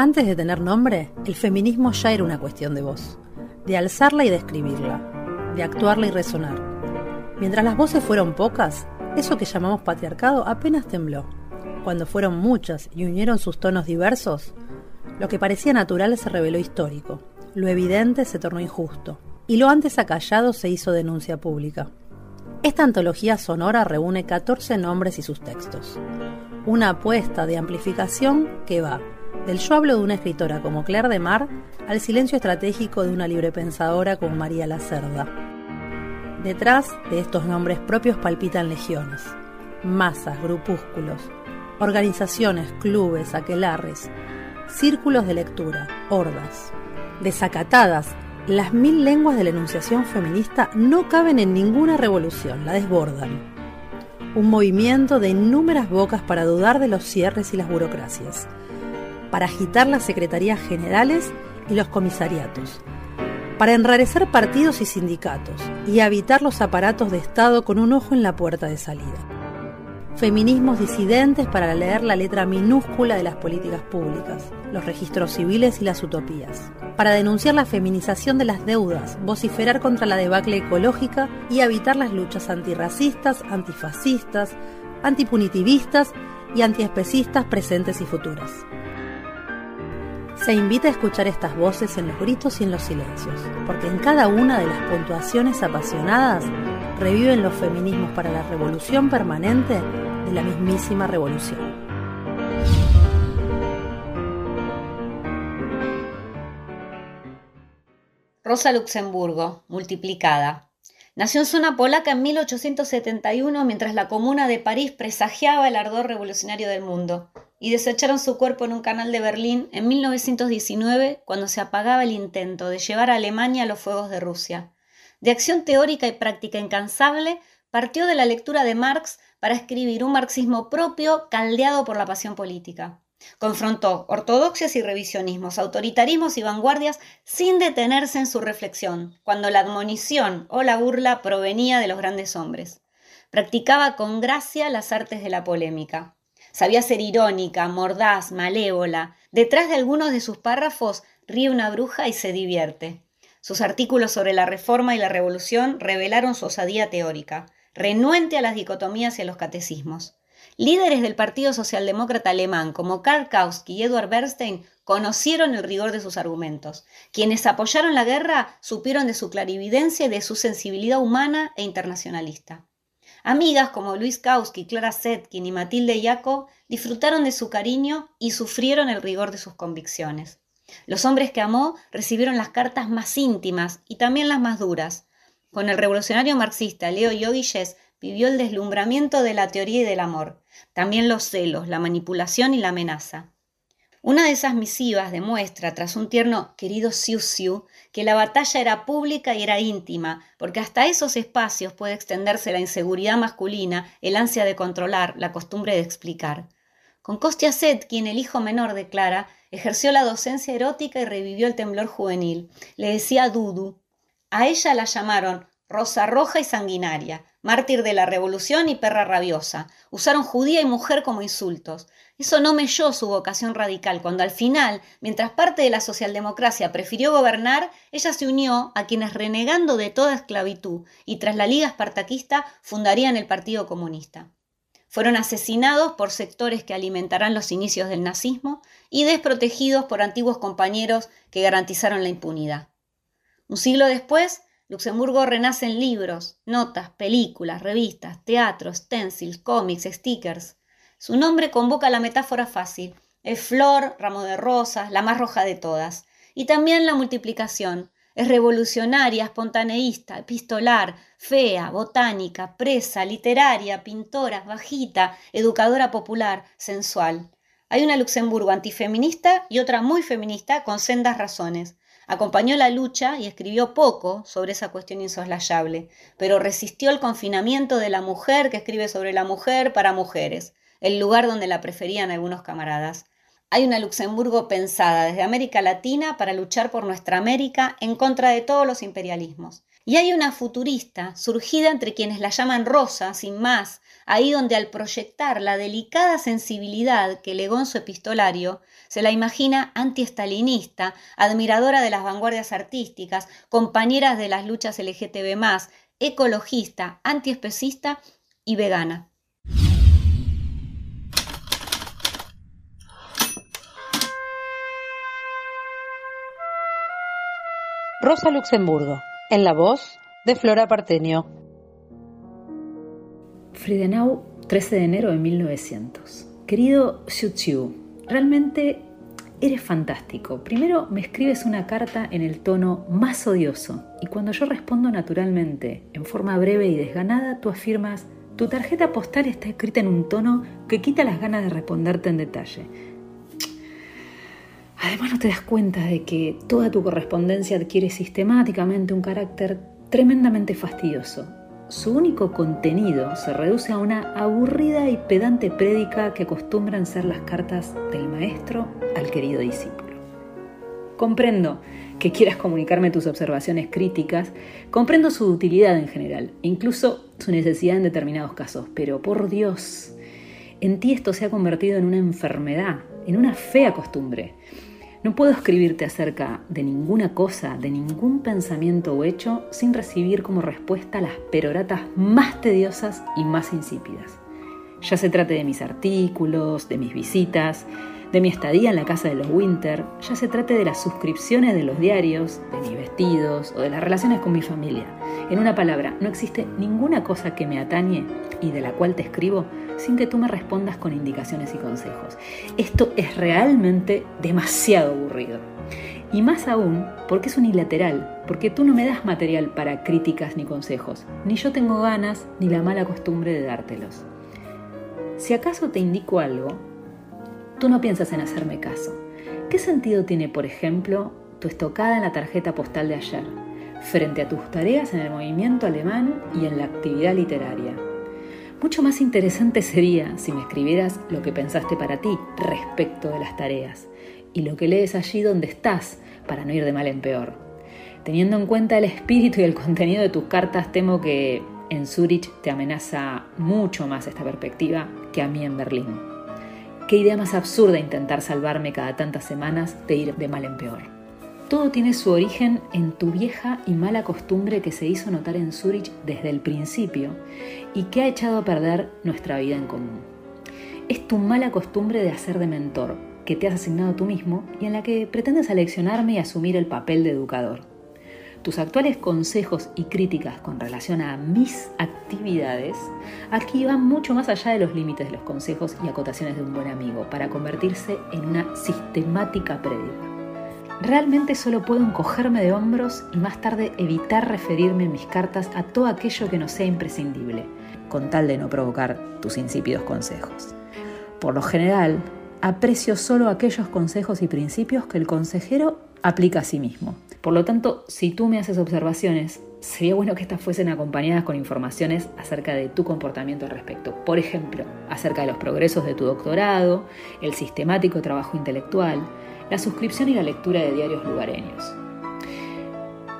Antes de tener nombre, el feminismo ya era una cuestión de voz, de alzarla y describirla, de actuarla y resonar. Mientras las voces fueron pocas, eso que llamamos patriarcado apenas tembló. Cuando fueron muchas y unieron sus tonos diversos, lo que parecía natural se reveló histórico, lo evidente se tornó injusto, y lo antes acallado se hizo denuncia pública. Esta antología sonora reúne 14 nombres y sus textos. Una apuesta de amplificación que va del yo hablo de una escritora como Claire de Mar al silencio estratégico de una librepensadora como María Lacerda. Detrás de estos nombres propios palpitan legiones, masas, grupúsculos, organizaciones, clubes, aquelarres, círculos de lectura, hordas. Desacatadas, las mil lenguas de la enunciación feminista no caben en ninguna revolución, la desbordan. Un movimiento de innúmeras bocas para dudar de los cierres y las burocracias, para agitar las secretarías generales y los comisariatos, para enrarecer partidos y sindicatos y habitar los aparatos de Estado con un ojo en la puerta de salida. Feminismos disidentes para leer la letra minúscula de las políticas públicas, los registros civiles y las utopías. Para denunciar la feminización de las deudas, vociferar contra la debacle ecológica y evitar las luchas antirracistas, antifascistas, antipunitivistas y antiespecistas presentes y futuras. Se invita a escuchar estas voces en los gritos y en los silencios, porque en cada una de las puntuaciones apasionadas reviven los feminismos para la revolución permanente de la mismísima revolución. Rosa Luxemburgo, multiplicada. Nació en zona polaca en 1871 mientras la comuna de París presagiaba el ardor revolucionario del mundo y desecharon su cuerpo en un canal de Berlín en 1919 cuando se apagaba el intento de llevar a Alemania a los fuegos de Rusia. De acción teórica y práctica incansable, partió de la lectura de Marx para escribir un marxismo propio caldeado por la pasión política. Confrontó ortodoxias y revisionismos, autoritarismos y vanguardias sin detenerse en su reflexión, cuando la admonición o la burla provenía de los grandes hombres. Practicaba con gracia las artes de la polémica. Sabía ser irónica, mordaz, malévola. Detrás de algunos de sus párrafos ríe una bruja y se divierte. Sus artículos sobre la reforma y la revolución revelaron su osadía teórica, renuente a las dicotomías y a los catecismos. Líderes del Partido Socialdemócrata Alemán como Karl Kautsky y Edward Bernstein conocieron el rigor de sus argumentos. Quienes apoyaron la guerra supieron de su clarividencia y de su sensibilidad humana e internacionalista. Amigas como Luis Kautsky, Clara Zetkin y Matilde Jacob disfrutaron de su cariño y sufrieron el rigor de sus convicciones. Los hombres que amó recibieron las cartas más íntimas y también las más duras. Con el revolucionario marxista Leo Yogilles vivió el deslumbramiento de la teoría y del amor, también los celos, la manipulación y la amenaza. Una de esas misivas demuestra, tras un tierno querido Siu Siu, que la batalla era pública y era íntima, porque hasta esos espacios puede extenderse la inseguridad masculina, el ansia de controlar, la costumbre de explicar. Con Kostia quien el hijo menor de Clara, ejerció la docencia erótica y revivió el temblor juvenil. Le decía Dudu. A ella la llamaron Rosa Roja y Sanguinaria, mártir de la revolución y perra rabiosa. Usaron judía y mujer como insultos. Eso no melló su vocación radical cuando al final, mientras parte de la socialdemocracia prefirió gobernar, ella se unió a quienes renegando de toda esclavitud y tras la Liga Espartaquista fundarían el Partido Comunista. Fueron asesinados por sectores que alimentarán los inicios del nazismo y desprotegidos por antiguos compañeros que garantizaron la impunidad. Un siglo después, Luxemburgo renace en libros, notas, películas, revistas, teatros, stencils, cómics, stickers. Su nombre convoca la metáfora fácil. Es flor, ramo de rosas, la más roja de todas. Y también la multiplicación. Es revolucionaria, espontaneísta, epistolar, fea, botánica, presa, literaria, pintora, bajita, educadora popular, sensual. Hay una Luxemburgo antifeminista y otra muy feminista con sendas razones. Acompañó la lucha y escribió poco sobre esa cuestión insoslayable, pero resistió el confinamiento de la mujer que escribe sobre la mujer para mujeres el lugar donde la preferían algunos camaradas. Hay una Luxemburgo pensada desde América Latina para luchar por nuestra América en contra de todos los imperialismos. Y hay una futurista surgida entre quienes la llaman Rosa, sin más, ahí donde al proyectar la delicada sensibilidad que legó en su epistolario, se la imagina antiestalinista, admiradora de las vanguardias artísticas, compañeras de las luchas LGTB+, ecologista, antiespecista y vegana. Rosa Luxemburgo, en la voz de Flora Partenio. Friedenau, 13 de enero de 1900. Querido Xiu realmente eres fantástico. Primero me escribes una carta en el tono más odioso y cuando yo respondo naturalmente, en forma breve y desganada, tú afirmas, tu tarjeta postal está escrita en un tono que quita las ganas de responderte en detalle. Además no te das cuenta de que toda tu correspondencia adquiere sistemáticamente un carácter tremendamente fastidioso. Su único contenido se reduce a una aburrida y pedante prédica que acostumbran ser las cartas del maestro al querido discípulo. Comprendo que quieras comunicarme tus observaciones críticas, comprendo su utilidad en general, incluso su necesidad en determinados casos, pero por Dios, en ti esto se ha convertido en una enfermedad, en una fea costumbre. No puedo escribirte acerca de ninguna cosa, de ningún pensamiento o hecho, sin recibir como respuesta las peroratas más tediosas y más insípidas. Ya se trate de mis artículos, de mis visitas, de mi estadía en la casa de los Winter, ya se trate de las suscripciones de los diarios, de mis vestidos o de las relaciones con mi familia. En una palabra, no existe ninguna cosa que me atañe y de la cual te escribo sin que tú me respondas con indicaciones y consejos. Esto es realmente demasiado aburrido. Y más aún porque es unilateral, porque tú no me das material para críticas ni consejos, ni yo tengo ganas ni la mala costumbre de dártelos. Si acaso te indico algo, tú no piensas en hacerme caso. ¿Qué sentido tiene, por ejemplo, tu estocada en la tarjeta postal de ayer, frente a tus tareas en el movimiento alemán y en la actividad literaria? Mucho más interesante sería si me escribieras lo que pensaste para ti respecto de las tareas y lo que lees allí donde estás para no ir de mal en peor. Teniendo en cuenta el espíritu y el contenido de tus cartas, temo que en Zurich te amenaza mucho más esta perspectiva que a mí en Berlín. Qué idea más absurda intentar salvarme cada tantas semanas de ir de mal en peor. Todo tiene su origen en tu vieja y mala costumbre que se hizo notar en Zurich desde el principio y que ha echado a perder nuestra vida en común. Es tu mala costumbre de hacer de mentor, que te has asignado tú mismo y en la que pretendes aleccionarme y asumir el papel de educador. Tus actuales consejos y críticas con relación a mis actividades aquí van mucho más allá de los límites de los consejos y acotaciones de un buen amigo para convertirse en una sistemática prédica. Realmente solo puedo encogerme de hombros y más tarde evitar referirme en mis cartas a todo aquello que no sea imprescindible, con tal de no provocar tus insípidos consejos. Por lo general, aprecio solo aquellos consejos y principios que el consejero aplica a sí mismo. Por lo tanto, si tú me haces observaciones, sería bueno que estas fuesen acompañadas con informaciones acerca de tu comportamiento al respecto. Por ejemplo, acerca de los progresos de tu doctorado, el sistemático trabajo intelectual, la suscripción y la lectura de diarios lugareños.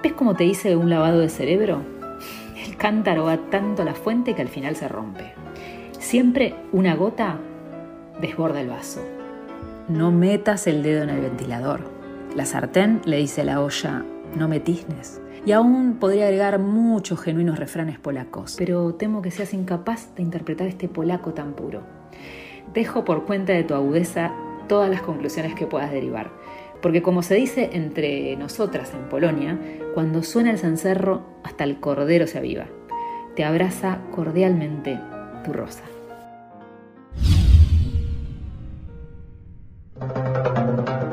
¿Ves cómo te dice un lavado de cerebro? El cántaro va tanto a la fuente que al final se rompe. Siempre una gota desborda el vaso. No metas el dedo en el ventilador. La sartén le dice a la olla, no me tiznes. Y aún podría agregar muchos genuinos refranes polacos, pero temo que seas incapaz de interpretar este polaco tan puro. Dejo por cuenta de tu agudeza todas las conclusiones que puedas derivar. Porque como se dice entre nosotras en Polonia, cuando suena el cencerro, hasta el cordero se aviva. Te abraza cordialmente tu rosa.